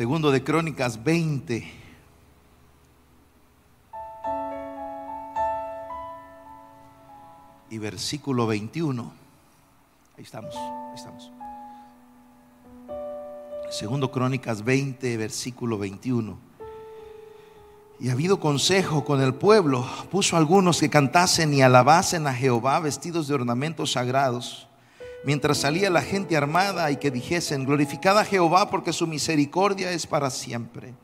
Segundo de Crónicas 20. Y versículo 21. Ahí estamos, ahí estamos. Segundo Crónicas 20, versículo 21. Y ha habido consejo con el pueblo, puso algunos que cantasen y alabasen a Jehová vestidos de ornamentos sagrados, mientras salía la gente armada y que dijesen, glorificada a Jehová porque su misericordia es para siempre.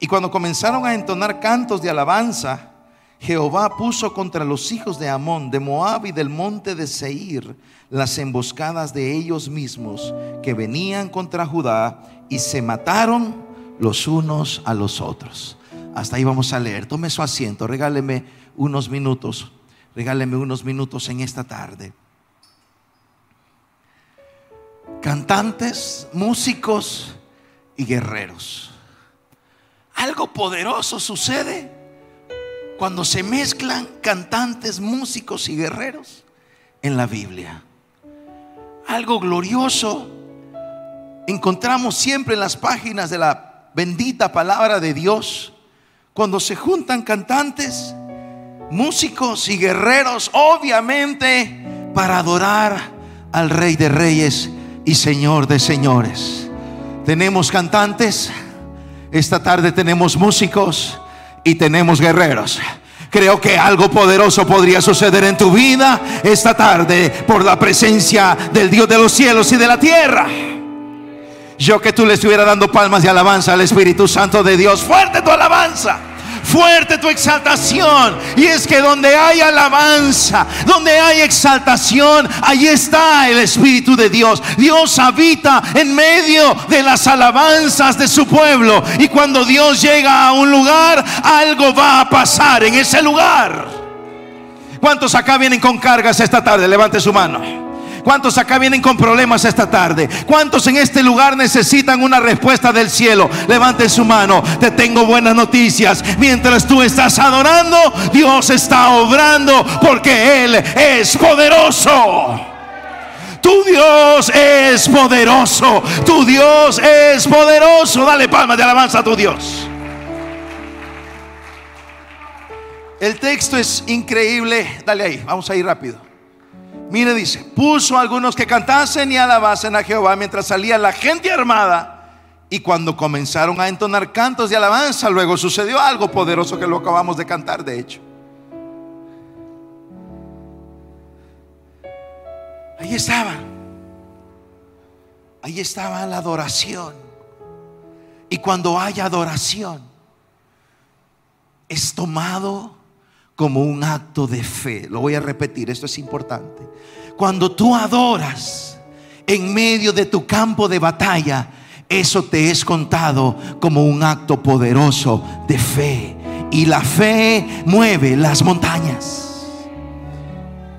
Y cuando comenzaron a entonar cantos de alabanza, Jehová puso contra los hijos de Amón, de Moab y del monte de Seir las emboscadas de ellos mismos que venían contra Judá y se mataron los unos a los otros. Hasta ahí vamos a leer. Tome su asiento, regáleme unos minutos, regáleme unos minutos en esta tarde. Cantantes, músicos y guerreros. Algo poderoso sucede cuando se mezclan cantantes, músicos y guerreros en la Biblia. Algo glorioso encontramos siempre en las páginas de la bendita palabra de Dios. Cuando se juntan cantantes, músicos y guerreros, obviamente para adorar al Rey de Reyes y Señor de Señores. Tenemos cantantes, esta tarde tenemos músicos y tenemos guerreros. Creo que algo poderoso podría suceder en tu vida esta tarde por la presencia del Dios de los cielos y de la tierra. Yo que tú le estuviera dando palmas de alabanza al Espíritu Santo de Dios. Fuerte tu alabanza fuerte tu exaltación. Y es que donde hay alabanza, donde hay exaltación, ahí está el Espíritu de Dios. Dios habita en medio de las alabanzas de su pueblo. Y cuando Dios llega a un lugar, algo va a pasar en ese lugar. ¿Cuántos acá vienen con cargas esta tarde? Levante su mano. ¿Cuántos acá vienen con problemas esta tarde? ¿Cuántos en este lugar necesitan una respuesta del cielo? Levanten su mano. Te tengo buenas noticias. Mientras tú estás adorando, Dios está obrando porque Él es poderoso. Tu Dios es poderoso. Tu Dios es poderoso. Dale palmas de alabanza a tu Dios. El texto es increíble. Dale ahí, vamos a ir rápido. Mire, dice, puso a algunos que cantasen y alabasen a Jehová mientras salía la gente armada. Y cuando comenzaron a entonar cantos de alabanza, luego sucedió algo poderoso que lo acabamos de cantar, de hecho. Ahí estaba. Ahí estaba la adoración. Y cuando hay adoración, es tomado como un acto de fe. Lo voy a repetir, esto es importante. Cuando tú adoras en medio de tu campo de batalla, eso te es contado como un acto poderoso de fe. Y la fe mueve las montañas.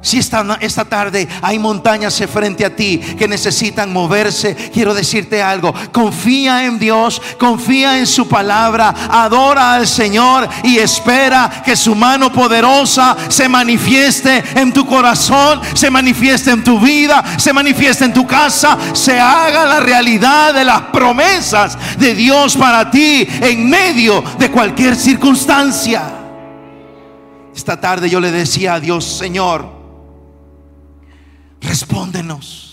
Si esta, esta tarde hay montañas frente a ti que necesitan moverse, quiero decirte algo. Confía en Dios, confía en su palabra, adora al Señor y espera que su mano poderosa se manifieste en tu corazón, se manifieste en tu vida, se manifieste en tu casa, se haga la realidad de las promesas de Dios para ti en medio de cualquier circunstancia. Esta tarde yo le decía a Dios, Señor, respóndenos.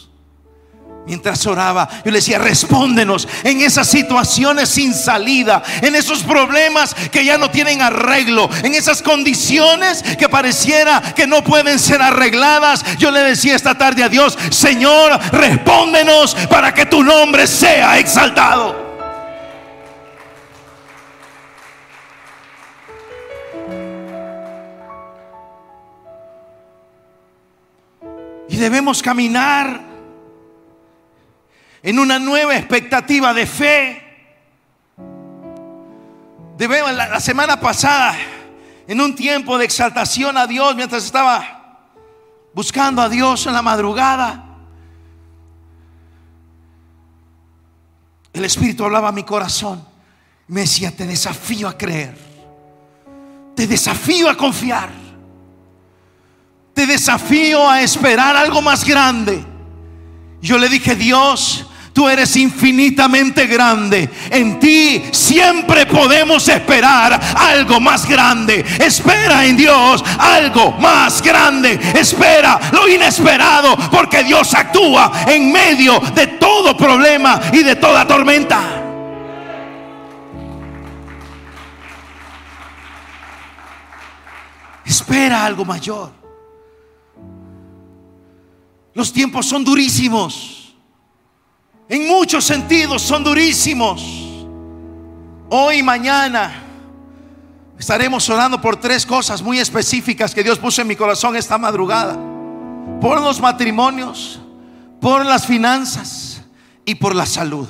Mientras oraba, yo le decía, respóndenos en esas situaciones sin salida, en esos problemas que ya no tienen arreglo, en esas condiciones que pareciera que no pueden ser arregladas. Yo le decía esta tarde a Dios, Señor, respóndenos para que tu nombre sea exaltado. Debemos caminar en una nueva expectativa de fe. Debemos, la, la semana pasada, en un tiempo de exaltación a Dios, mientras estaba buscando a Dios en la madrugada, el Espíritu hablaba a mi corazón. Me decía, te desafío a creer. Te desafío a confiar. Te desafío a esperar algo más grande. Yo le dije, Dios, Tú eres infinitamente grande. En ti siempre podemos esperar algo más grande. Espera en Dios algo más grande. Espera lo inesperado porque Dios actúa en medio de todo problema y de toda tormenta. Espera algo mayor. Los tiempos son durísimos. En muchos sentidos son durísimos. Hoy mañana estaremos orando por tres cosas muy específicas que Dios puso en mi corazón esta madrugada. Por los matrimonios, por las finanzas y por la salud.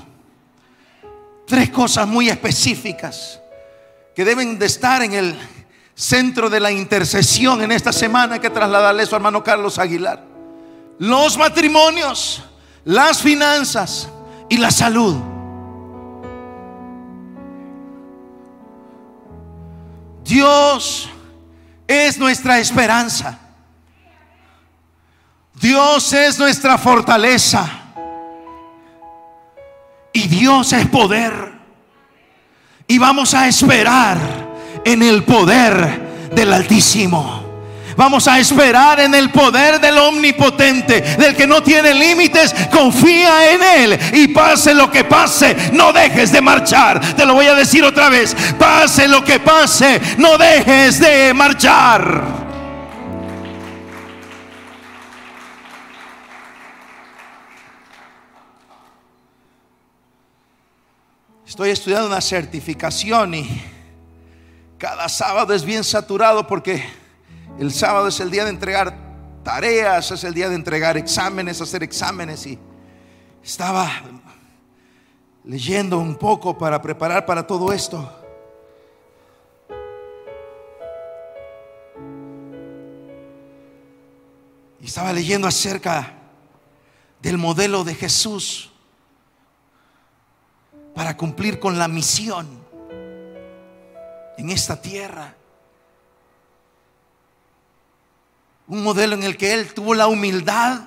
Tres cosas muy específicas que deben de estar en el centro de la intercesión en esta semana que trasladarle a su hermano Carlos Aguilar. Los matrimonios las finanzas y la salud. Dios es nuestra esperanza. Dios es nuestra fortaleza. Y Dios es poder. Y vamos a esperar en el poder del Altísimo. Vamos a esperar en el poder del omnipotente, del que no tiene límites. Confía en Él y pase lo que pase, no dejes de marchar. Te lo voy a decir otra vez. Pase lo que pase, no dejes de marchar. Estoy estudiando una certificación y cada sábado es bien saturado porque el sábado es el día de entregar tareas, es el día de entregar exámenes, hacer exámenes. Y estaba leyendo un poco para preparar para todo esto. Y estaba leyendo acerca del modelo de Jesús para cumplir con la misión en esta tierra. Un modelo en el que Él tuvo la humildad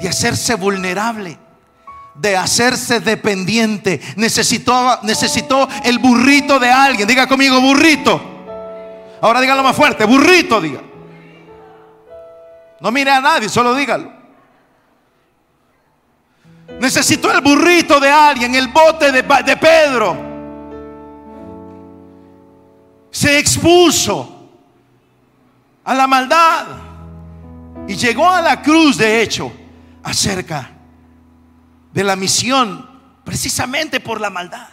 de hacerse vulnerable, de hacerse dependiente. Necesitó, necesitó el burrito de alguien. Diga conmigo, burrito. Ahora dígalo más fuerte, burrito, diga. No mire a nadie, solo dígalo. Necesitó el burrito de alguien, el bote de, de Pedro. Se expuso a la maldad. Y llegó a la cruz, de hecho, acerca de la misión, precisamente por la maldad.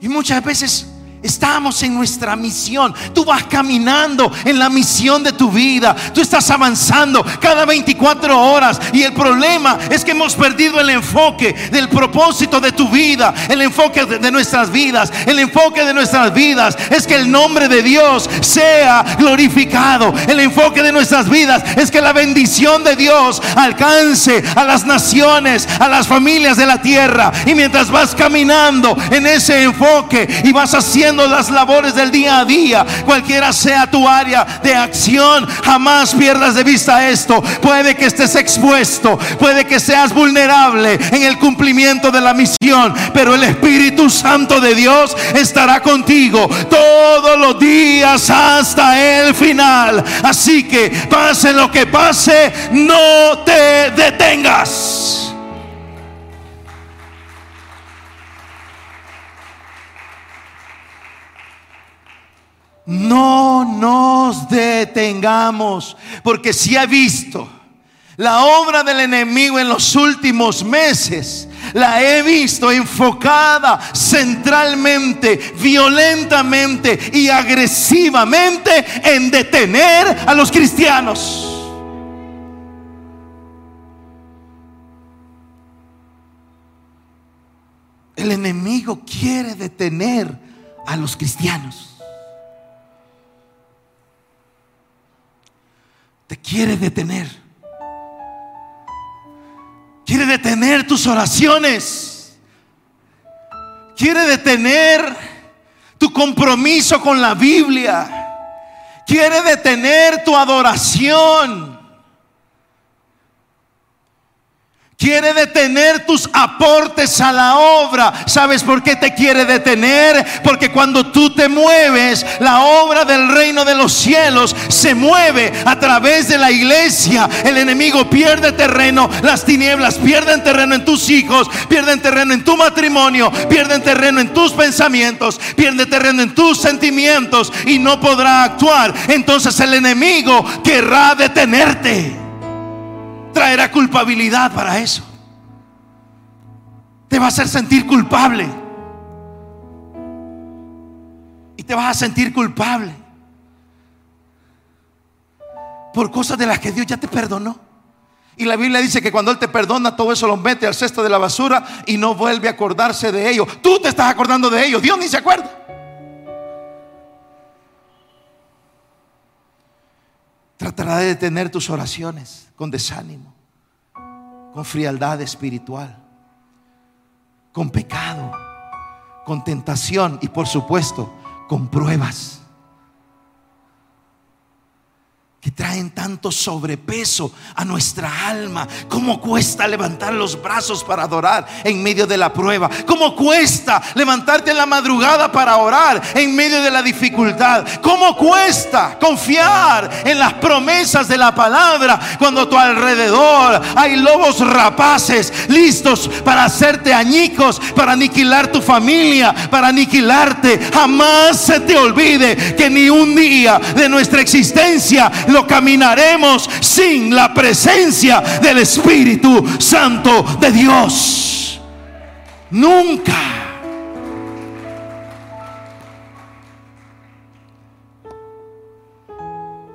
Y muchas veces Estamos en nuestra misión. Tú vas caminando en la misión de tu vida. Tú estás avanzando cada 24 horas. Y el problema es que hemos perdido el enfoque del propósito de tu vida. El enfoque de nuestras vidas. El enfoque de nuestras vidas es que el nombre de Dios sea glorificado. El enfoque de nuestras vidas es que la bendición de Dios alcance a las naciones, a las familias de la tierra. Y mientras vas caminando en ese enfoque y vas haciendo las labores del día a día, cualquiera sea tu área de acción, jamás pierdas de vista esto. Puede que estés expuesto, puede que seas vulnerable en el cumplimiento de la misión, pero el Espíritu Santo de Dios estará contigo todos los días hasta el final. Así que pase lo que pase, no te detengas. No nos detengamos, porque si ha visto la obra del enemigo en los últimos meses, la he visto enfocada centralmente, violentamente y agresivamente en detener a los cristianos. El enemigo quiere detener a los cristianos. Te quiere detener. Quiere detener tus oraciones. Quiere detener tu compromiso con la Biblia. Quiere detener tu adoración. Quiere detener tus aportes a la obra. ¿Sabes por qué te quiere detener? Porque cuando tú te mueves, la obra del reino de los cielos se mueve a través de la iglesia. El enemigo pierde terreno, las tinieblas pierden terreno en tus hijos, pierden terreno en tu matrimonio, pierden terreno en tus pensamientos, pierden terreno en tus sentimientos y no podrá actuar. Entonces el enemigo querrá detenerte traerá culpabilidad para eso. Te va a hacer sentir culpable. Y te vas a sentir culpable por cosas de las que Dios ya te perdonó. Y la Biblia dice que cuando Él te perdona, todo eso lo mete al cesto de la basura y no vuelve a acordarse de ello. Tú te estás acordando de ello. Dios ni se acuerda. Tratará de detener tus oraciones con desánimo, con frialdad espiritual, con pecado, con tentación y por supuesto con pruebas traen tanto sobrepeso a nuestra alma. ¿Cómo cuesta levantar los brazos para adorar en medio de la prueba? ¿Cómo cuesta levantarte en la madrugada para orar en medio de la dificultad? ¿Cómo cuesta confiar en las promesas de la palabra cuando a tu alrededor hay lobos rapaces listos para hacerte añicos, para aniquilar tu familia, para aniquilarte? Jamás se te olvide que ni un día de nuestra existencia caminaremos sin la presencia del Espíritu Santo de Dios. Nunca.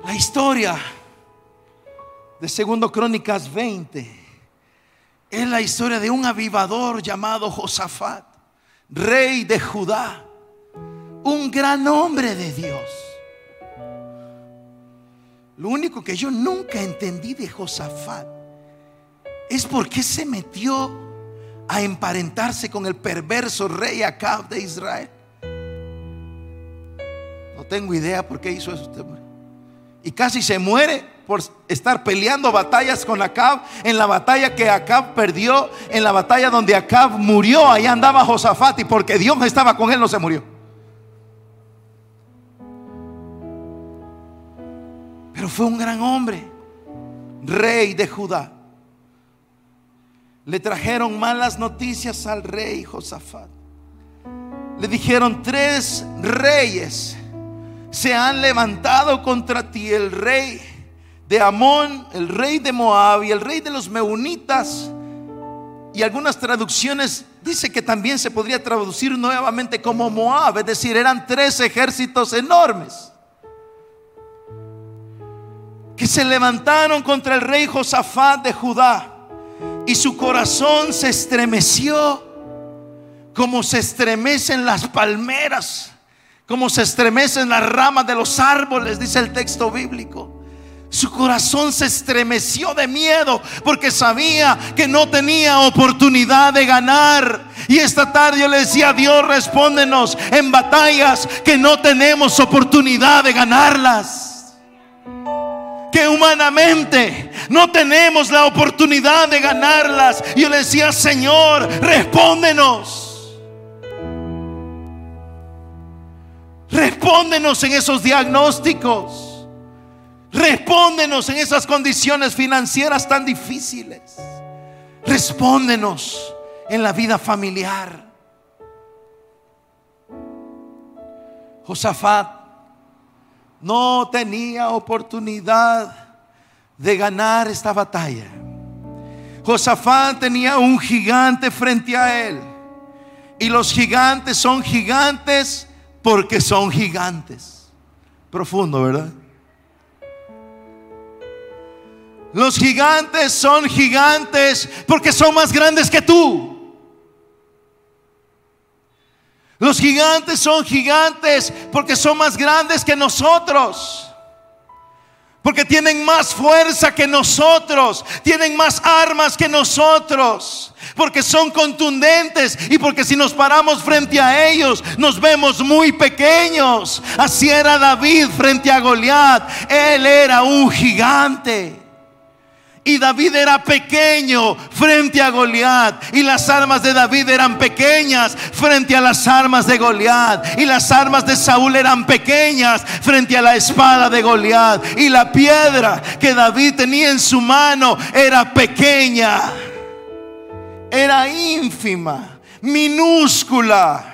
La historia de Segundo Crónicas 20 es la historia de un avivador llamado Josafat, rey de Judá, un gran hombre de Dios. Lo único que yo nunca entendí de Josafat es por qué se metió a emparentarse con el perverso rey Acab de Israel. No tengo idea por qué hizo eso. Y casi se muere por estar peleando batallas con Acab. En la batalla que Acab perdió, en la batalla donde Acab murió, ahí andaba Josafat y porque Dios estaba con él no se murió. Pero fue un gran hombre, rey de Judá. Le trajeron malas noticias al rey Josafat. Le dijeron, tres reyes se han levantado contra ti, el rey de Amón, el rey de Moab y el rey de los Meunitas. Y algunas traducciones dice que también se podría traducir nuevamente como Moab, es decir, eran tres ejércitos enormes que se levantaron contra el rey Josafat de Judá y su corazón se estremeció como se estremecen las palmeras, como se estremecen las ramas de los árboles, dice el texto bíblico. Su corazón se estremeció de miedo porque sabía que no tenía oportunidad de ganar. Y esta tarde yo le decía, Dios respóndenos en batallas que no tenemos oportunidad de ganarlas que humanamente no tenemos la oportunidad de ganarlas. Yo le decía, Señor, respóndenos. Respóndenos en esos diagnósticos. Respóndenos en esas condiciones financieras tan difíciles. Respóndenos en la vida familiar. Josafat no tenía oportunidad de ganar esta batalla. Josafat tenía un gigante frente a él. Y los gigantes son gigantes porque son gigantes. Profundo, ¿verdad? Los gigantes son gigantes porque son más grandes que tú. Los gigantes son gigantes porque son más grandes que nosotros. Porque tienen más fuerza que nosotros. Tienen más armas que nosotros. Porque son contundentes. Y porque si nos paramos frente a ellos, nos vemos muy pequeños. Así era David frente a Goliat. Él era un gigante. Y David era pequeño frente a Goliat. Y las armas de David eran pequeñas frente a las armas de Goliat. Y las armas de Saúl eran pequeñas frente a la espada de Goliat. Y la piedra que David tenía en su mano era pequeña. Era ínfima, minúscula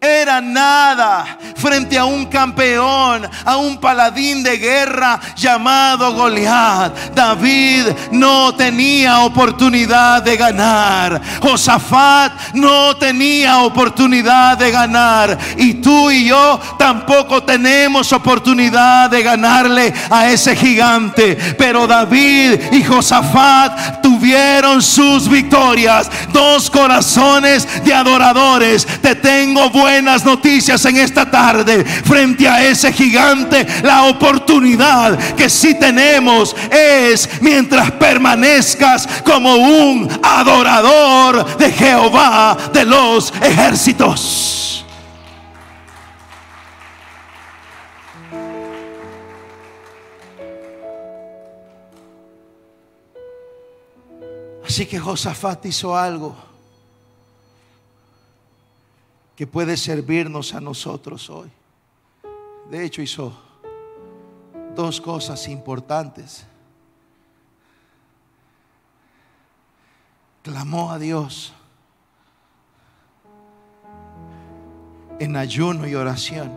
era nada frente a un campeón, a un paladín de guerra llamado Goliat. David no tenía oportunidad de ganar. Josafat no tenía oportunidad de ganar. Y tú y yo tampoco tenemos oportunidad de ganarle a ese gigante. Pero David y Josafat tuvieron sus victorias. Dos corazones de adoradores. Te tengo buenas noticias en esta tarde. Frente a ese gigante, la oportunidad que sí tenemos es mientras permanezcas como un adorador de Jehová de los ejércitos. Así que Josafat hizo algo que puede servirnos a nosotros hoy. De hecho, hizo dos cosas importantes. Clamó a Dios en ayuno y oración.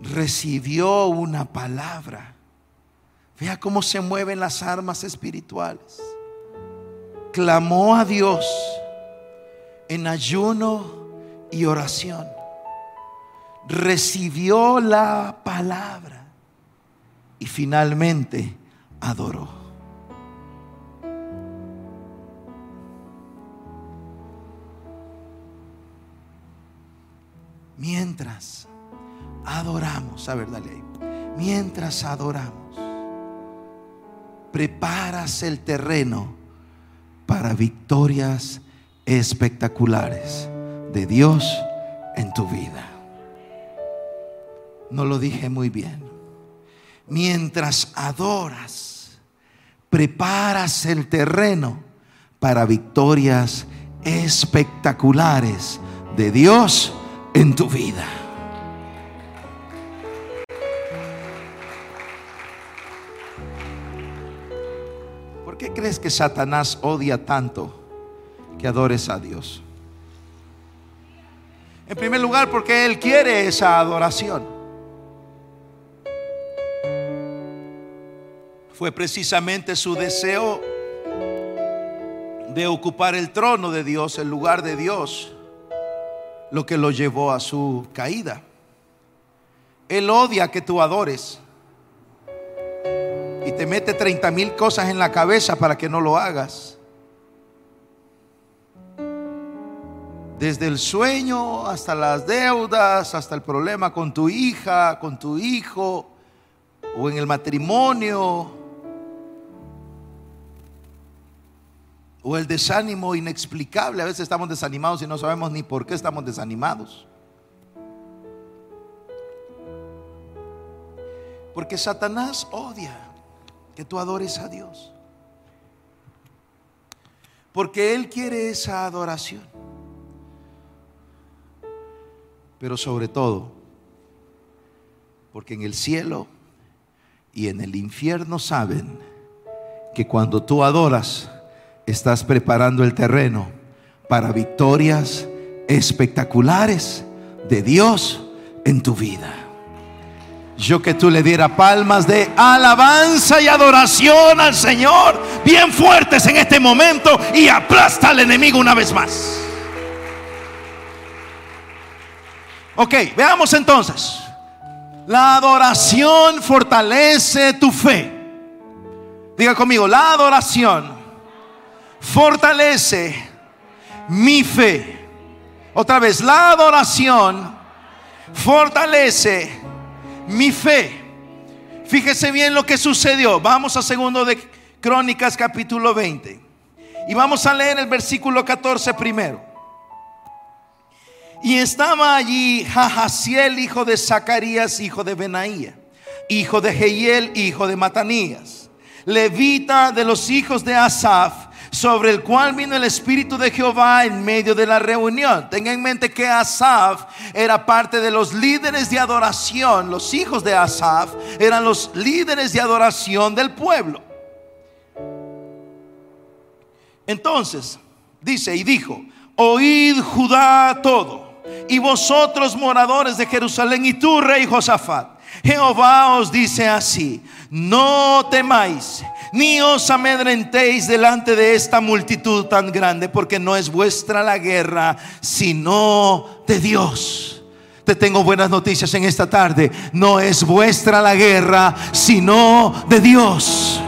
Recibió una palabra. Vea cómo se mueven las armas espirituales. Clamó a Dios en ayuno y oración. Recibió la palabra y finalmente adoró. Mientras adoramos, a ver, dale ahí. Mientras adoramos, preparas el terreno para victorias espectaculares de Dios en tu vida. No lo dije muy bien. Mientras adoras, preparas el terreno para victorias espectaculares de Dios en tu vida. ¿Por qué crees que Satanás odia tanto que adores a Dios. En primer lugar, porque Él quiere esa adoración. Fue precisamente su deseo de ocupar el trono de Dios, el lugar de Dios, lo que lo llevó a su caída. Él odia que tú adores y te mete 30 mil cosas en la cabeza para que no lo hagas. Desde el sueño hasta las deudas, hasta el problema con tu hija, con tu hijo, o en el matrimonio, o el desánimo inexplicable. A veces estamos desanimados y no sabemos ni por qué estamos desanimados. Porque Satanás odia que tú adores a Dios. Porque Él quiere esa adoración pero sobre todo, porque en el cielo y en el infierno saben que cuando tú adoras, estás preparando el terreno para victorias espectaculares de Dios en tu vida. Yo que tú le diera palmas de alabanza y adoración al Señor, bien fuertes en este momento, y aplasta al enemigo una vez más. Ok, veamos entonces. La adoración fortalece tu fe. Diga conmigo, la adoración fortalece mi fe. Otra vez, la adoración fortalece mi fe. Fíjese bien lo que sucedió. Vamos a segundo de Crónicas capítulo 20. Y vamos a leer el versículo 14 primero. Y estaba allí Jajasiel, hijo de Zacarías, hijo de Benaía, hijo de Jehiel, hijo de Matanías, levita de los hijos de Asaf, sobre el cual vino el Espíritu de Jehová en medio de la reunión. Tenga en mente que Asaf era parte de los líderes de adoración. Los hijos de Asaf eran los líderes de adoración del pueblo. Entonces, dice y dijo, oíd Judá todo, y vosotros moradores de Jerusalén y tú, rey Josafat. Jehová os dice así, no temáis ni os amedrentéis delante de esta multitud tan grande, porque no es vuestra la guerra, sino de Dios. Te tengo buenas noticias en esta tarde. No es vuestra la guerra, sino de Dios.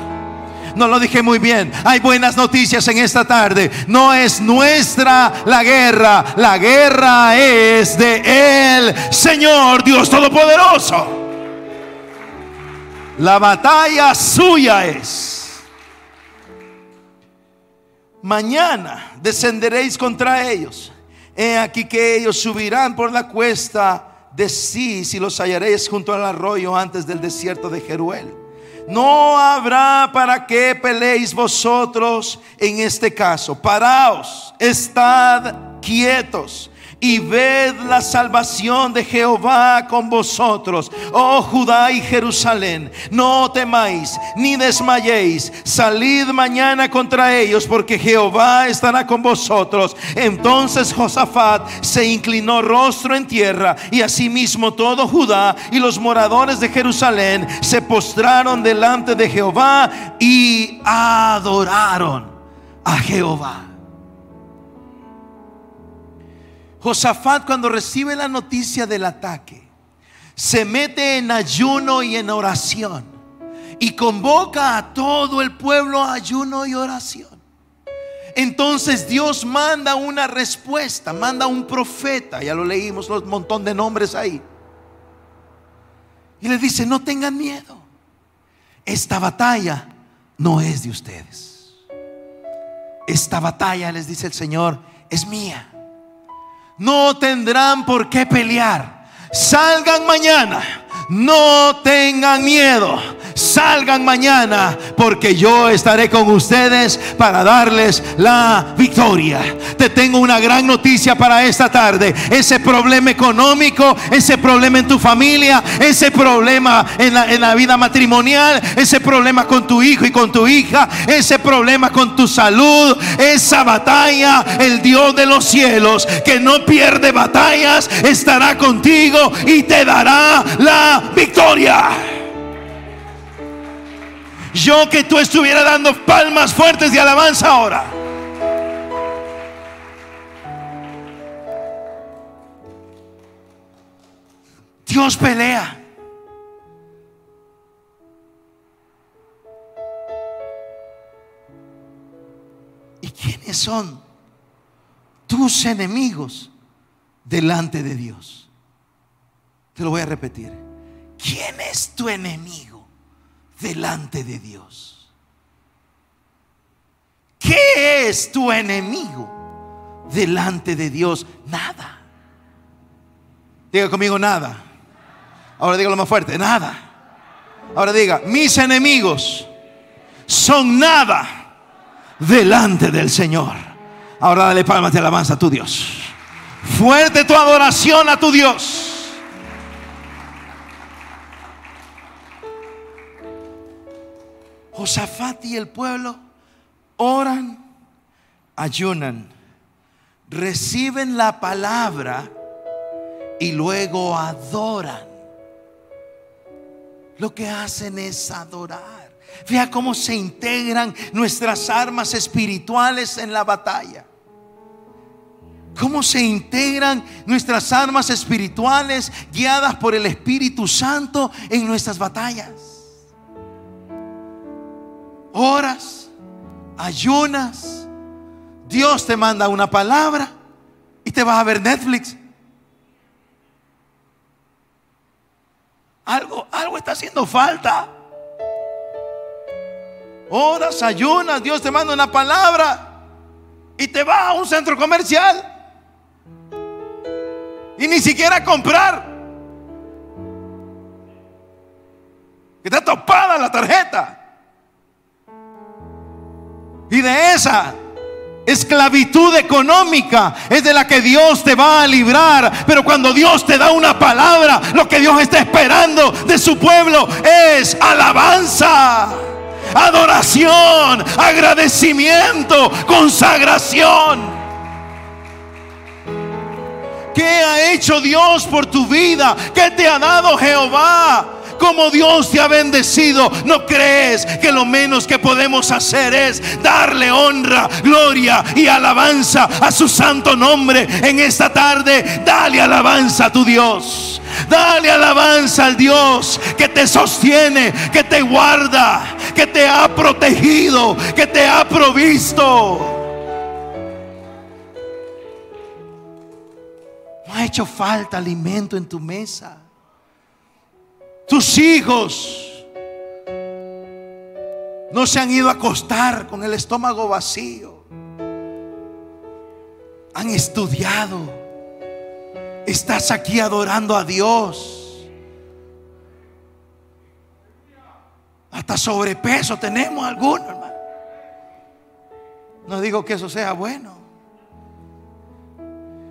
No lo dije muy bien. Hay buenas noticias en esta tarde. No es nuestra la guerra. La guerra es de Él, Señor Dios Todopoderoso. La batalla suya es. Mañana descenderéis contra ellos. He aquí que ellos subirán por la cuesta de sí si los hallaréis junto al arroyo antes del desierto de Jeruel. No habrá para qué peleéis vosotros en este caso. Paraos, estad quietos y ved la salvación de Jehová con vosotros, oh Judá y Jerusalén. No temáis ni desmayéis. Salid mañana contra ellos, porque Jehová estará con vosotros. Entonces Josafat se inclinó rostro en tierra, y asimismo todo Judá y los moradores de Jerusalén se postraron delante de Jehová y adoraron a Jehová. Josafat cuando recibe la noticia del ataque, se mete en ayuno y en oración y convoca a todo el pueblo a ayuno y oración. Entonces Dios manda una respuesta, manda un profeta, ya lo leímos, un montón de nombres ahí. Y le dice, no tengan miedo, esta batalla no es de ustedes. Esta batalla, les dice el Señor, es mía no tendrán por qué pelear. Salgan mañana no tengan miedo. Salgan mañana porque yo estaré con ustedes para darles la victoria. Te tengo una gran noticia para esta tarde. Ese problema económico, ese problema en tu familia, ese problema en la, en la vida matrimonial, ese problema con tu hijo y con tu hija, ese problema con tu salud, esa batalla, el Dios de los cielos que no pierde batallas, estará contigo y te dará la victoria. Yo que tú estuviera dando palmas fuertes de alabanza ahora. Dios pelea. ¿Y quiénes son tus enemigos delante de Dios? Te lo voy a repetir. ¿Quién es tu enemigo delante de Dios? ¿Qué es tu enemigo delante de Dios? Nada. Diga conmigo nada. Ahora dígalo más fuerte, nada. Ahora diga, mis enemigos son nada delante del Señor. Ahora dale palmas de alabanza a tu Dios. Fuerte tu adoración a tu Dios. Josafat y el pueblo oran, ayunan, reciben la palabra y luego adoran. Lo que hacen es adorar. Vea cómo se integran nuestras armas espirituales en la batalla. Cómo se integran nuestras armas espirituales guiadas por el Espíritu Santo en nuestras batallas oras, ayunas, Dios te manda una palabra y te vas a ver Netflix. Algo, algo está haciendo falta. Oras, ayunas, Dios te manda una palabra y te vas a un centro comercial. Y ni siquiera comprar. De esa esclavitud económica es de la que Dios te va a librar. Pero cuando Dios te da una palabra, lo que Dios está esperando de su pueblo es alabanza, adoración, agradecimiento, consagración. ¿Qué ha hecho Dios por tu vida? ¿Qué te ha dado Jehová? Como Dios te ha bendecido, ¿no crees que lo menos que podemos hacer es darle honra, gloria y alabanza a su santo nombre en esta tarde? Dale alabanza a tu Dios. Dale alabanza al Dios que te sostiene, que te guarda, que te ha protegido, que te ha provisto. No ha hecho falta alimento en tu mesa. Tus hijos no se han ido a acostar con el estómago vacío. Han estudiado. Estás aquí adorando a Dios. Hasta sobrepeso tenemos algunos, hermano. No digo que eso sea bueno.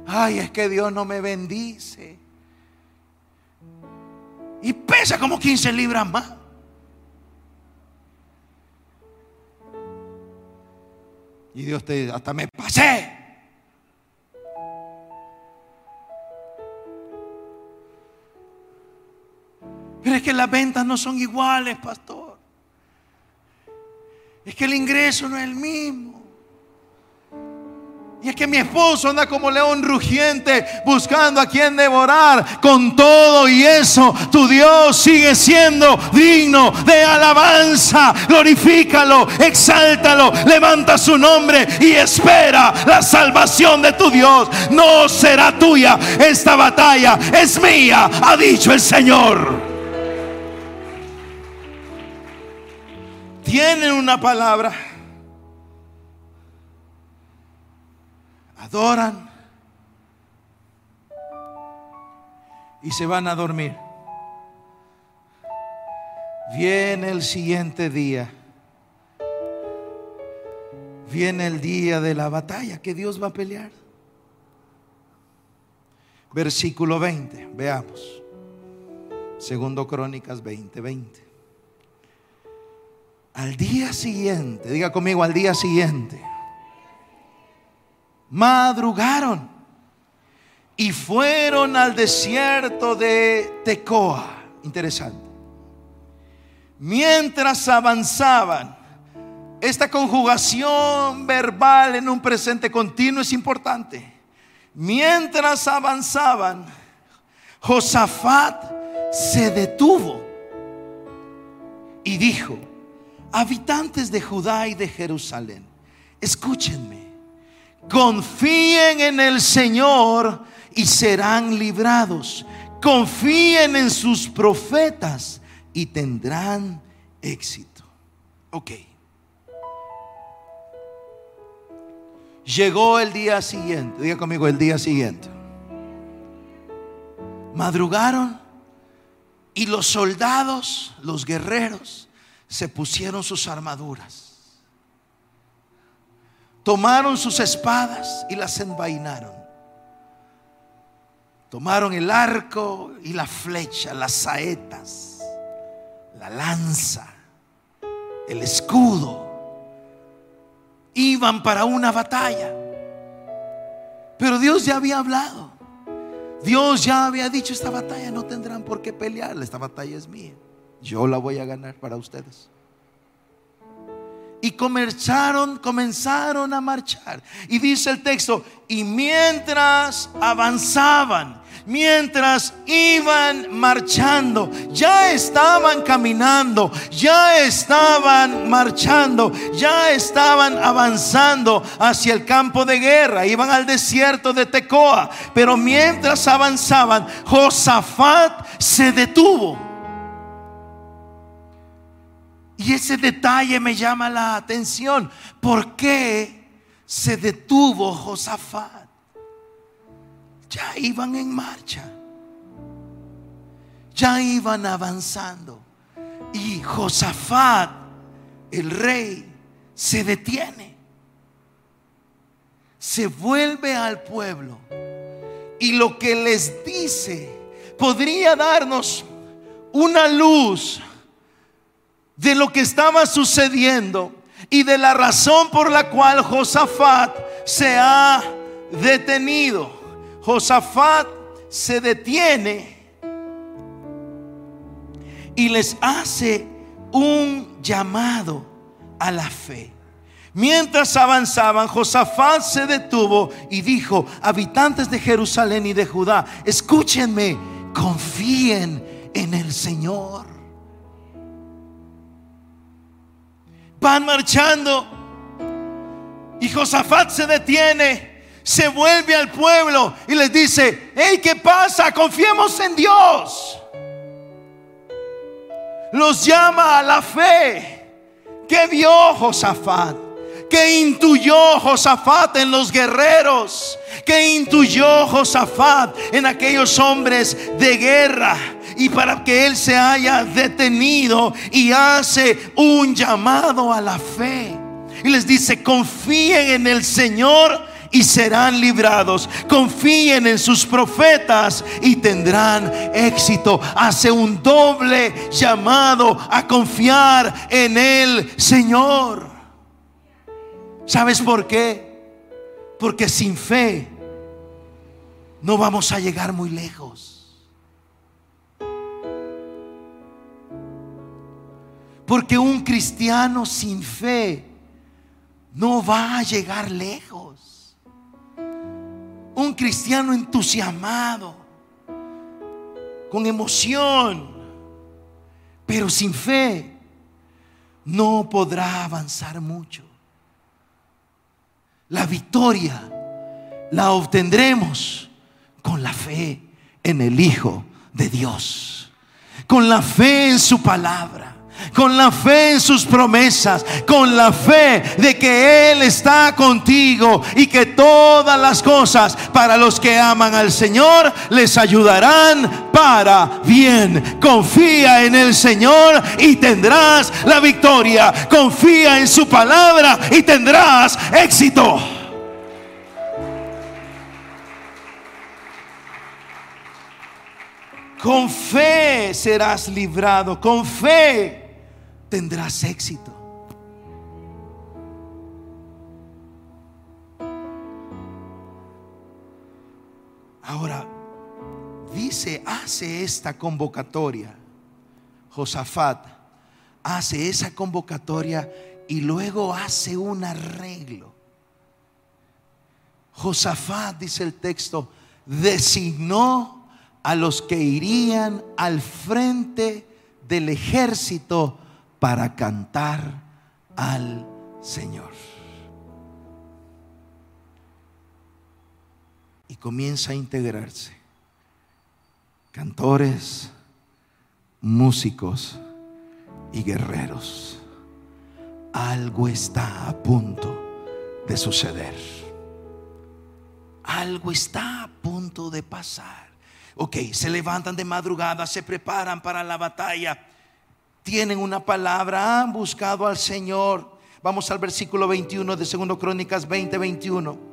Ay, es que Dios no me bendice. Y pesa como 15 libras más. Y Dios te hasta me pasé. Pero es que las ventas no son iguales, pastor. Es que el ingreso no es el mismo. Que mi esposo anda como león rugiente buscando a quien devorar. Con todo y eso, tu Dios sigue siendo digno de alabanza. Glorifícalo, exáltalo, levanta su nombre y espera la salvación de tu Dios. No será tuya esta batalla, es mía, ha dicho el Señor. Tienen una palabra adoran y se van a dormir. Viene el siguiente día. Viene el día de la batalla que Dios va a pelear. Versículo 20, veamos. Segundo Crónicas 20, 20. Al día siguiente, diga conmigo, al día siguiente madrugaron y fueron al desierto de Tecoa. Interesante. Mientras avanzaban, esta conjugación verbal en un presente continuo es importante. Mientras avanzaban, Josafat se detuvo y dijo, habitantes de Judá y de Jerusalén, escúchenme Confíen en el Señor y serán librados. Confíen en sus profetas y tendrán éxito. Ok. Llegó el día siguiente, diga conmigo el día siguiente. Madrugaron y los soldados, los guerreros, se pusieron sus armaduras tomaron sus espadas y las envainaron. Tomaron el arco y la flecha, las saetas, la lanza, el escudo. Iban para una batalla. Pero Dios ya había hablado. Dios ya había dicho, esta batalla no tendrán por qué pelear, esta batalla es mía. Yo la voy a ganar para ustedes y comenzaron, comenzaron a marchar. Y dice el texto, y mientras avanzaban, mientras iban marchando, ya estaban caminando, ya estaban marchando, ya estaban avanzando hacia el campo de guerra, iban al desierto de Tecoa, pero mientras avanzaban, Josafat se detuvo y ese detalle me llama la atención. ¿Por qué se detuvo Josafat? Ya iban en marcha. Ya iban avanzando. Y Josafat, el rey, se detiene. Se vuelve al pueblo. Y lo que les dice podría darnos una luz de lo que estaba sucediendo y de la razón por la cual Josafat se ha detenido. Josafat se detiene y les hace un llamado a la fe. Mientras avanzaban, Josafat se detuvo y dijo, habitantes de Jerusalén y de Judá, escúchenme, confíen en el Señor. Van marchando y Josafat se detiene, se vuelve al pueblo y les dice, hey, ¿qué pasa? Confiemos en Dios los llama a la fe. que vio Josafat? que intuyó Josafat en los guerreros? que intuyó Josafat en aquellos hombres de guerra? Y para que él se haya detenido y hace un llamado a la fe. Y les dice, confíen en el Señor y serán librados. Confíen en sus profetas y tendrán éxito. Hace un doble llamado a confiar en el Señor. ¿Sabes por qué? Porque sin fe no vamos a llegar muy lejos. Porque un cristiano sin fe no va a llegar lejos un cristiano entusiasmado, con emoción, pero sin fe, no podrá avanzar mucho. La victoria la obtendremos con la fe en el Hijo de Dios, con la fe en su palabra con la fe en sus promesas, con la fe de que Él está contigo y que todas las cosas para los que aman al Señor les ayudarán para bien. Confía en el Señor y tendrás la victoria. Confía en su palabra y tendrás éxito. Con fe serás librado, con fe tendrás éxito. Ahora, dice, hace esta convocatoria. Josafat hace esa convocatoria y luego hace un arreglo. Josafat, dice el texto, designó a los que irían al frente del ejército para cantar al Señor. Y comienza a integrarse cantores, músicos y guerreros. Algo está a punto de suceder. Algo está a punto de pasar. Ok, se levantan de madrugada, se preparan para la batalla tienen una palabra, han buscado al Señor. Vamos al versículo 21 de 2 Crónicas 20, 21.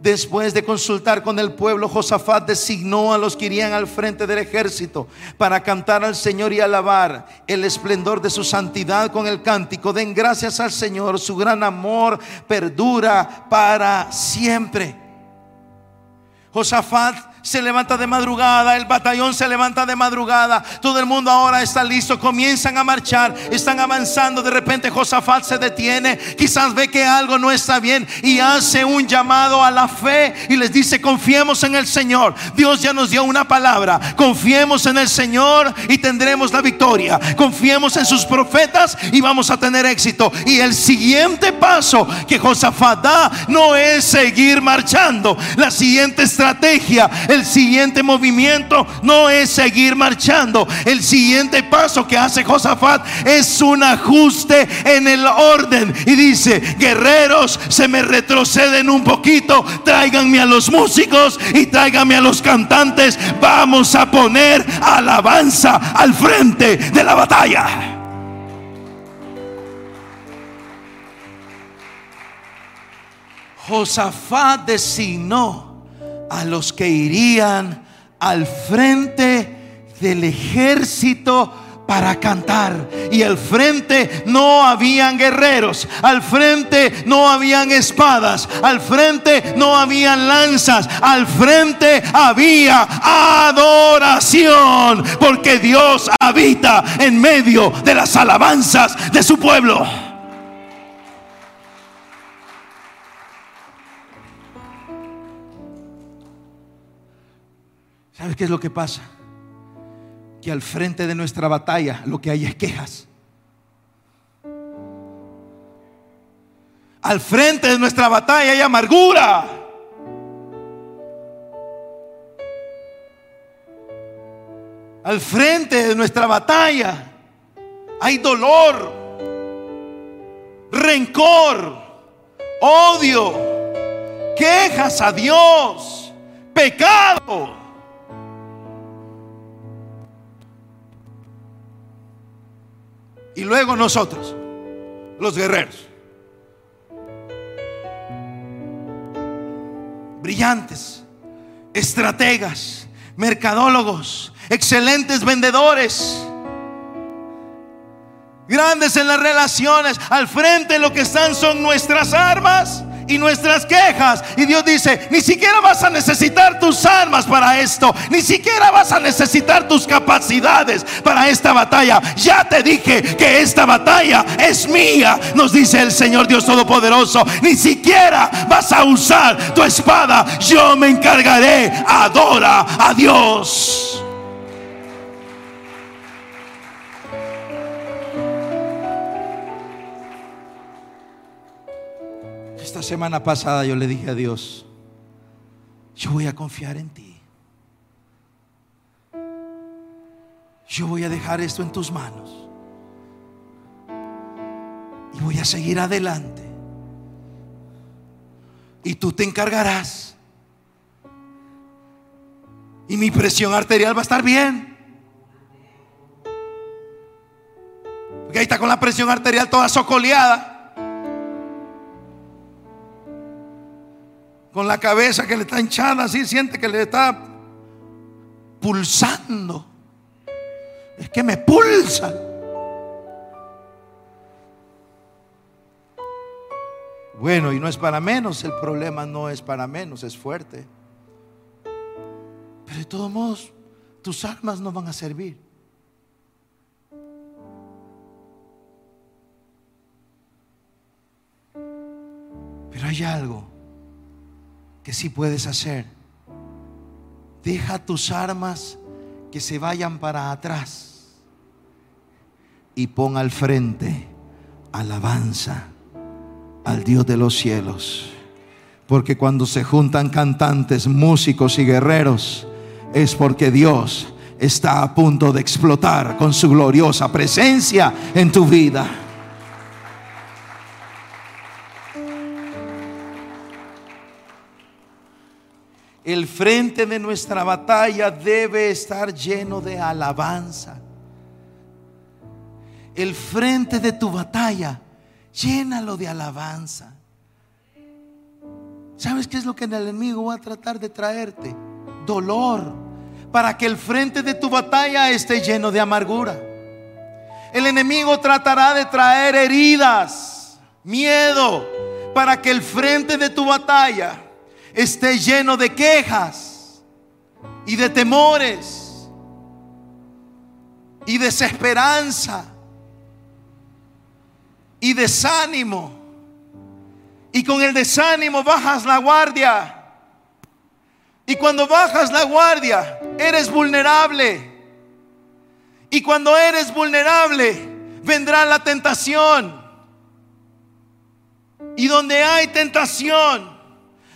Después de consultar con el pueblo, Josafat designó a los que irían al frente del ejército para cantar al Señor y alabar el esplendor de su santidad con el cántico. Den gracias al Señor, su gran amor perdura para siempre. Josafat se levanta de madrugada, el batallón se levanta de madrugada, todo el mundo ahora está listo, comienzan a marchar, están avanzando, de repente Josafat se detiene, quizás ve que algo no está bien y hace un llamado a la fe y les dice, confiemos en el Señor, Dios ya nos dio una palabra, confiemos en el Señor y tendremos la victoria, confiemos en sus profetas y vamos a tener éxito. Y el siguiente paso que Josafat da no es seguir marchando, la siguiente estrategia el siguiente movimiento no es seguir marchando. El siguiente paso que hace Josafat es un ajuste en el orden. Y dice, guerreros, se me retroceden un poquito. Tráiganme a los músicos y tráiganme a los cantantes. Vamos a poner alabanza al frente de la batalla. Josafat designó a los que irían al frente del ejército para cantar. Y al frente no habían guerreros, al frente no habían espadas, al frente no habían lanzas, al frente había adoración, porque Dios habita en medio de las alabanzas de su pueblo. ¿Sabes qué es lo que pasa? que al frente de nuestra batalla lo que hay es quejas. Al frente de nuestra batalla hay amargura. Al frente de nuestra batalla hay dolor, rencor, odio, quejas a Dios, pecado. Y luego nosotros, los guerreros. Brillantes, estrategas, mercadólogos, excelentes vendedores, grandes en las relaciones. Al frente lo que están son nuestras armas y nuestras quejas. Y Dios dice, ni siquiera vas a necesitar tus armas para esto, ni siquiera vas a necesitar tus capacidades para esta batalla. Ya te dije que esta batalla es mía, nos dice el Señor Dios Todopoderoso. Ni siquiera vas a usar tu espada, yo me encargaré. Adora a Dios. Semana pasada yo le dije a Dios, yo voy a confiar en ti. Yo voy a dejar esto en tus manos. Y voy a seguir adelante. Y tú te encargarás. Y mi presión arterial va a estar bien. Porque ahí está con la presión arterial toda socoleada. Con la cabeza que le está hinchada, así siente que le está pulsando. Es que me pulsa. Bueno, y no es para menos, el problema no es para menos, es fuerte. Pero de todos modos, tus armas no van a servir. Pero hay algo que sí puedes hacer. Deja tus armas que se vayan para atrás y pon al frente alabanza al Dios de los cielos. Porque cuando se juntan cantantes, músicos y guerreros, es porque Dios está a punto de explotar con su gloriosa presencia en tu vida. El frente de nuestra batalla debe estar lleno de alabanza. El frente de tu batalla, llénalo de alabanza. ¿Sabes qué es lo que el enemigo va a tratar de traerte? Dolor. Para que el frente de tu batalla esté lleno de amargura. El enemigo tratará de traer heridas, miedo, para que el frente de tu batalla esté lleno de quejas y de temores y desesperanza y desánimo. Y con el desánimo bajas la guardia. Y cuando bajas la guardia, eres vulnerable. Y cuando eres vulnerable, vendrá la tentación. Y donde hay tentación,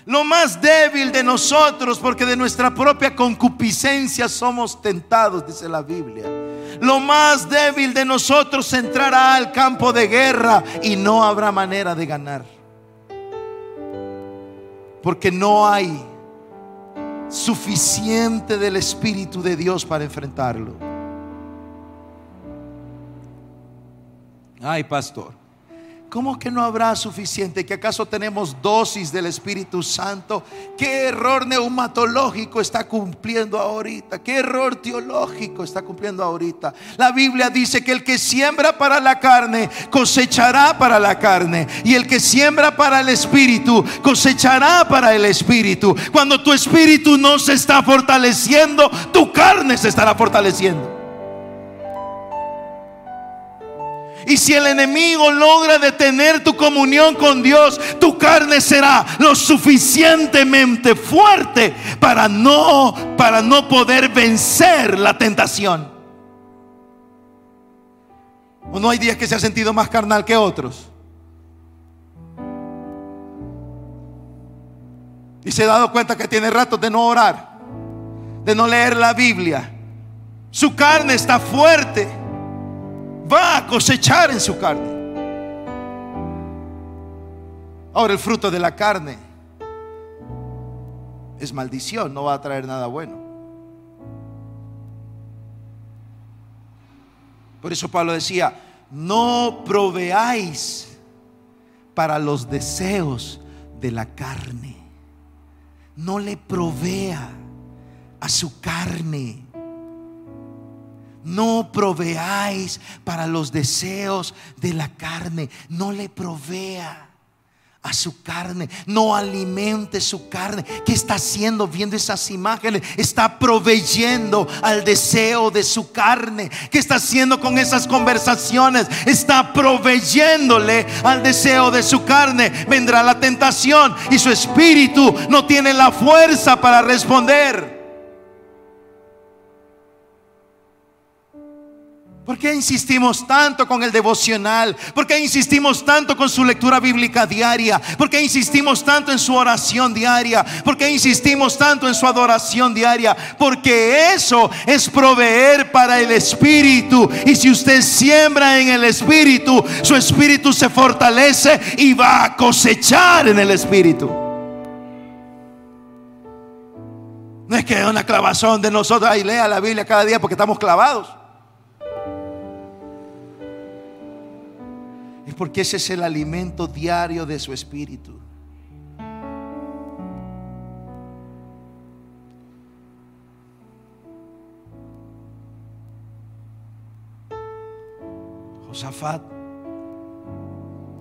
lo más débil de nosotros, porque de nuestra propia concupiscencia somos tentados, dice la Biblia. Lo más débil de nosotros entrará al campo de guerra y no habrá manera de ganar. Porque no hay suficiente del Espíritu de Dios para enfrentarlo. Ay, pastor. ¿Cómo que no habrá suficiente? ¿Que acaso tenemos dosis del Espíritu Santo? ¿Qué error neumatológico está cumpliendo ahorita? ¿Qué error teológico está cumpliendo ahorita? La Biblia dice que el que siembra para la carne cosechará para la carne. Y el que siembra para el Espíritu cosechará para el Espíritu. Cuando tu Espíritu no se está fortaleciendo, tu carne se estará fortaleciendo. Y si el enemigo logra detener tu comunión con Dios, tu carne será lo suficientemente fuerte para no para no poder vencer la tentación. ¿O no hay días que se ha sentido más carnal que otros? Y se ha dado cuenta que tiene ratos de no orar, de no leer la Biblia. Su carne está fuerte va a cosechar en su carne. Ahora el fruto de la carne es maldición, no va a traer nada bueno. Por eso Pablo decía, no proveáis para los deseos de la carne. No le provea a su carne. No proveáis para los deseos de la carne. No le provea a su carne. No alimente su carne. ¿Qué está haciendo viendo esas imágenes? Está proveyendo al deseo de su carne. ¿Qué está haciendo con esas conversaciones? Está proveyéndole al deseo de su carne. Vendrá la tentación y su espíritu no tiene la fuerza para responder. ¿Por qué insistimos tanto con el devocional? ¿Por qué insistimos tanto con su lectura bíblica diaria? ¿Por qué insistimos tanto en su oración diaria? ¿Por qué insistimos tanto en su adoración diaria? Porque eso es proveer para el Espíritu. Y si usted siembra en el Espíritu, su Espíritu se fortalece y va a cosechar en el Espíritu. No es que es una clavazón de nosotros, ahí lea la Biblia cada día porque estamos clavados. Es porque ese es el alimento diario de su espíritu. Josafat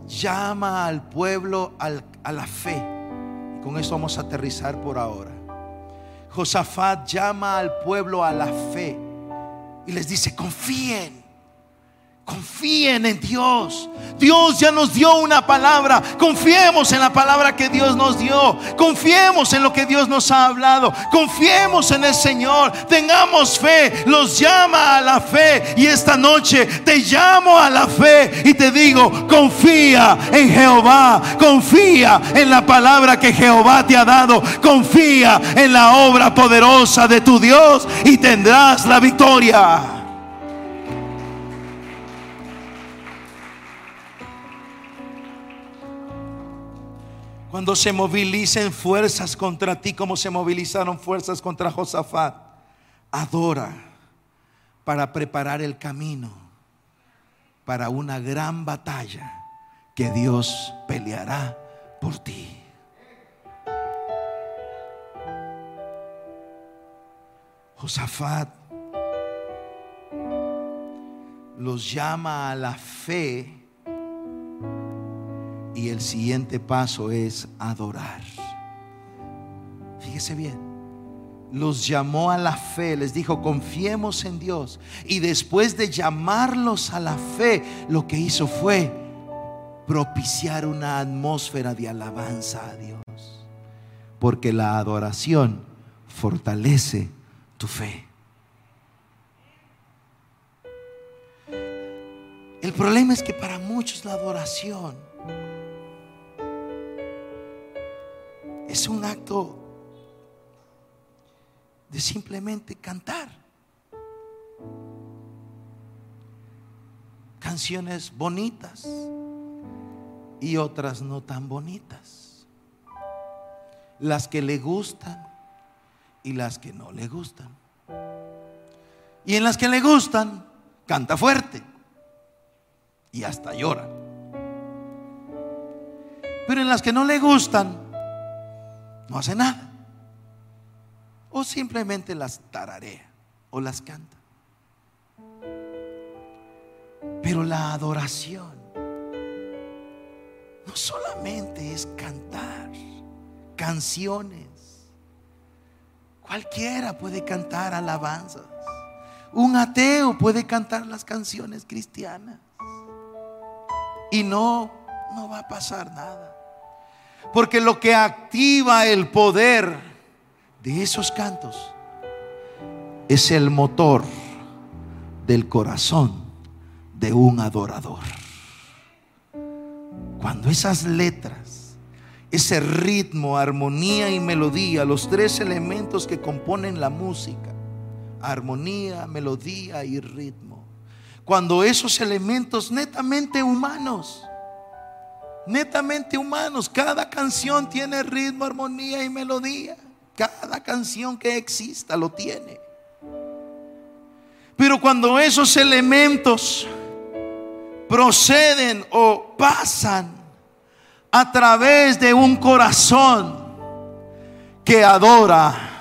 llama al pueblo a la fe. Y con eso vamos a aterrizar por ahora. Josafat llama al pueblo a la fe y les dice, confíen. Confíen en Dios. Dios ya nos dio una palabra. Confiemos en la palabra que Dios nos dio. Confiemos en lo que Dios nos ha hablado. Confiemos en el Señor. Tengamos fe. Los llama a la fe. Y esta noche te llamo a la fe y te digo, confía en Jehová. Confía en la palabra que Jehová te ha dado. Confía en la obra poderosa de tu Dios y tendrás la victoria. Cuando se movilicen fuerzas contra ti, como se movilizaron fuerzas contra Josafat, adora para preparar el camino para una gran batalla que Dios peleará por ti. Josafat los llama a la fe y el siguiente paso es adorar. Fíjese bien. Los llamó a la fe, les dijo, confiemos en Dios. Y después de llamarlos a la fe, lo que hizo fue propiciar una atmósfera de alabanza a Dios. Porque la adoración fortalece tu fe. El problema es que para muchos la adoración es un acto de simplemente cantar. Canciones bonitas y otras no tan bonitas. Las que le gustan y las que no le gustan. Y en las que le gustan, canta fuerte y hasta llora. Pero en las que no le gustan, no hace nada. O simplemente las tararea o las canta. Pero la adoración no solamente es cantar canciones. Cualquiera puede cantar alabanzas. Un ateo puede cantar las canciones cristianas. Y no, no va a pasar nada. Porque lo que activa el poder de esos cantos es el motor del corazón de un adorador. Cuando esas letras, ese ritmo, armonía y melodía, los tres elementos que componen la música, armonía, melodía y ritmo, cuando esos elementos netamente humanos, netamente humanos, cada canción tiene ritmo, armonía y melodía, cada canción que exista lo tiene. Pero cuando esos elementos proceden o pasan a través de un corazón que adora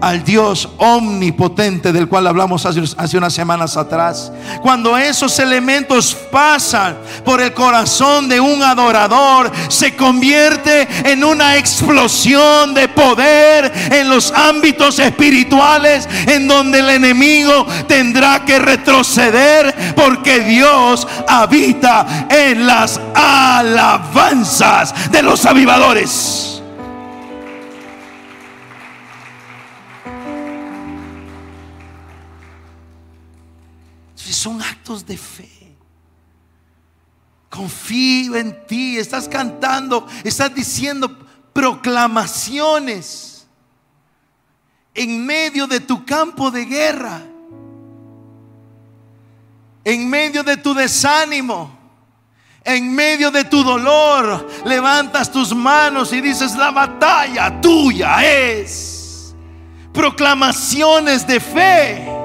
al Dios omnipotente del cual hablamos hace, unas semanas atrás. Cuando esos elementos pasan por el corazón de un adorador, se convierte en una explosión de poder en los ámbitos espirituales en donde el enemigo tendrá que retroceder porque Dios habita en las alabanzas de los avivadores. son actos de fe. Confío en ti. Estás cantando, estás diciendo proclamaciones en medio de tu campo de guerra. En medio de tu desánimo. En medio de tu dolor, levantas tus manos y dices, la batalla tuya es. Proclamaciones de fe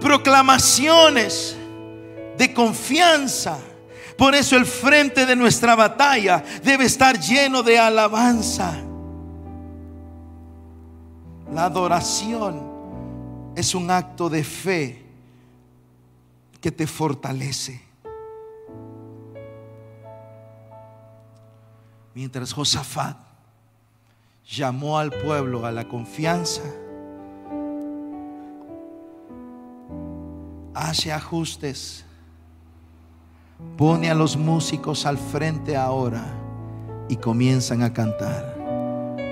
proclamaciones de confianza. Por eso el frente de nuestra batalla debe estar lleno de alabanza. La adoración es un acto de fe que te fortalece. Mientras Josafat llamó al pueblo a la confianza, hace ajustes, pone a los músicos al frente ahora y comienzan a cantar,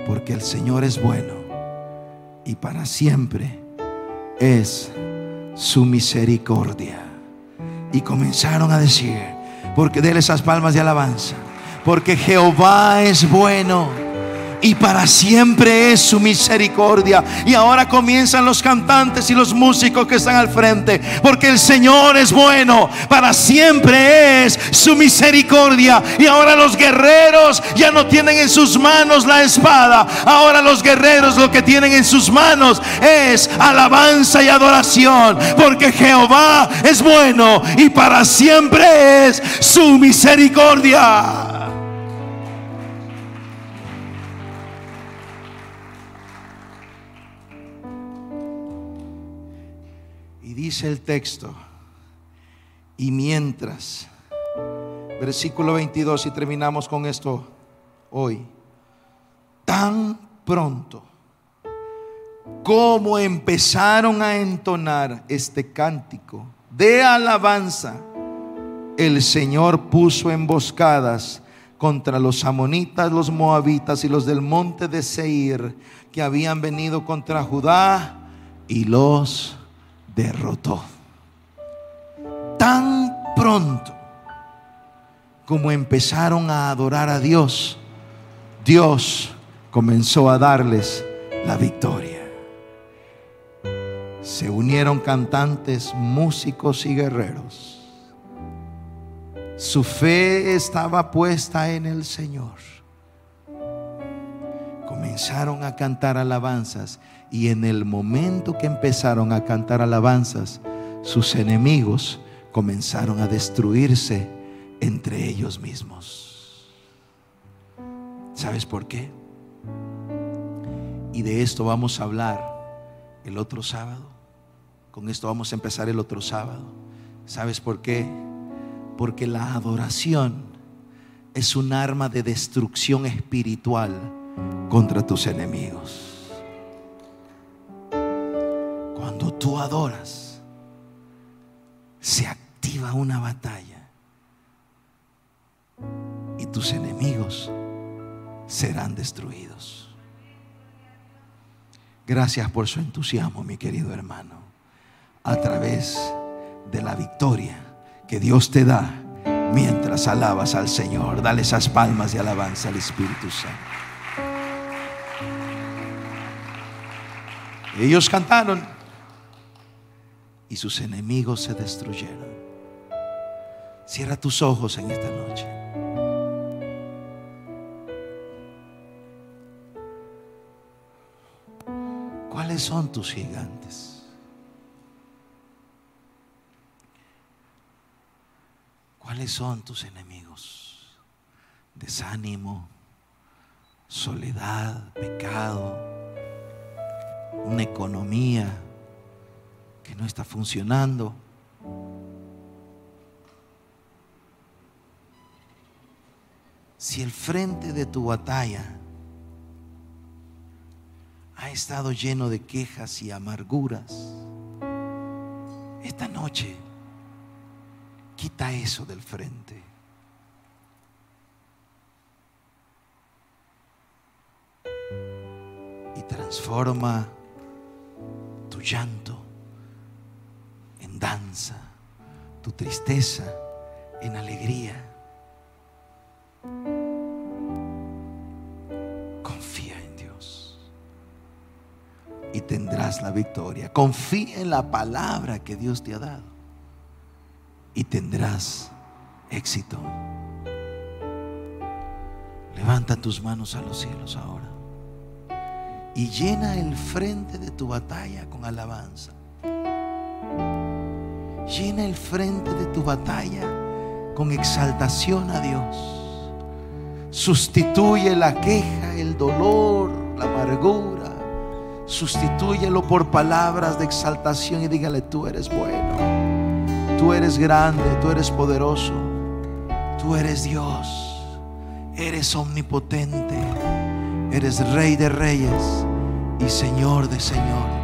porque el Señor es bueno y para siempre es su misericordia. Y comenzaron a decir, porque déle esas palmas de alabanza, porque Jehová es bueno y para siempre es su misericordia. Y ahora comienzan los cantantes y los músicos que están al frente, porque el Señor es bueno, para siempre es su misericordia. Y ahora los guerreros ya no tienen en sus manos la espada, ahora los guerreros lo que tienen en sus manos es alabanza y adoración, porque Jehová es bueno y para siempre es su misericordia. Dice el texto, y mientras, versículo 22, y terminamos con esto hoy, tan pronto como empezaron a entonar este cántico de alabanza, el Señor puso emboscadas contra los amonitas, los moabitas y los del monte de Seir que habían venido contra Judá y los derrotó. Tan pronto como empezaron a adorar a Dios, Dios comenzó a darles la victoria. Se unieron cantantes, músicos y guerreros. Su fe estaba puesta en el Señor. Comenzaron a cantar alabanzas y en el momento que empezaron a cantar alabanzas, sus enemigos comenzaron a destruirse entre ellos mismos. ¿Sabes por qué? Y de esto vamos a hablar el otro sábado. Con esto vamos a empezar el otro sábado. ¿Sabes por qué? Porque la adoración es un arma de destrucción espiritual contra tus enemigos. Cuando tú adoras, se activa una batalla y tus enemigos serán destruidos. Gracias por su entusiasmo, mi querido hermano, a través de la victoria que Dios te da mientras alabas al Señor. Dale esas palmas de alabanza al Espíritu Santo. Ellos cantaron y sus enemigos se destruyeron. Cierra tus ojos en esta noche. ¿Cuáles son tus gigantes? ¿Cuáles son tus enemigos? Desánimo, soledad, pecado, una economía que no está funcionando. Si el frente de tu batalla ha estado lleno de quejas y amarguras, esta noche quita eso del frente. Y transforma tu llanto en danza, tu tristeza en alegría. Confía en Dios y tendrás la victoria. Confía en la palabra que Dios te ha dado y tendrás éxito. Levanta tus manos a los cielos ahora y llena el frente de tu batalla con alabanza. Llena el frente de tu batalla con exaltación a Dios. Sustituye la queja, el dolor, la amargura. Sustitúyelo por palabras de exaltación y dígale, tú eres bueno, tú eres grande, tú eres poderoso, tú eres Dios, eres omnipotente, Eres Rey de Reyes y Señor de Señores.